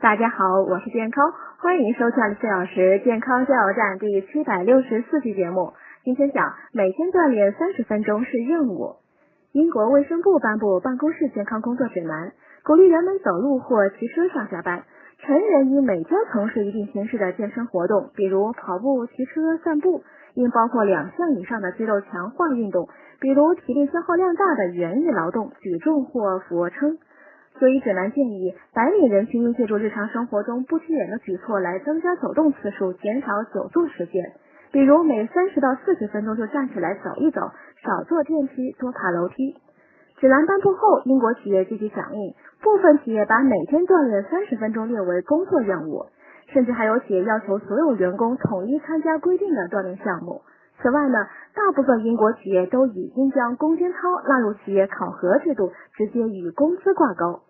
大家好，我是健康，欢迎收看四小时健康加油站第七百六十四期节目。今天讲每天锻炼三十分钟是任务。英国卫生部颁布办公室健康工作指南，鼓励人们走路或骑车上下班。成人应每天从事一定形式的健身活动，比如跑步、骑车、散步，应包括两项以上的肌肉强化运动，比如体力消耗量大的园艺劳动、举重或俯卧撑。所以指南建议，白领人群应借助日常生活中不起眼的举措来增加走动次数，减少久坐时间，比如每三十到四十分钟就站起来走一走，少坐电梯，多爬楼梯。指南颁布后，英国企业积极响应，部分企业把每天锻炼三十分钟列为工作任务，甚至还有企业要求所有员工统一参加规定的锻炼项目。此外呢，大部分英国企业都已经将攻坚操纳入企业考核制度，直接与工资挂钩。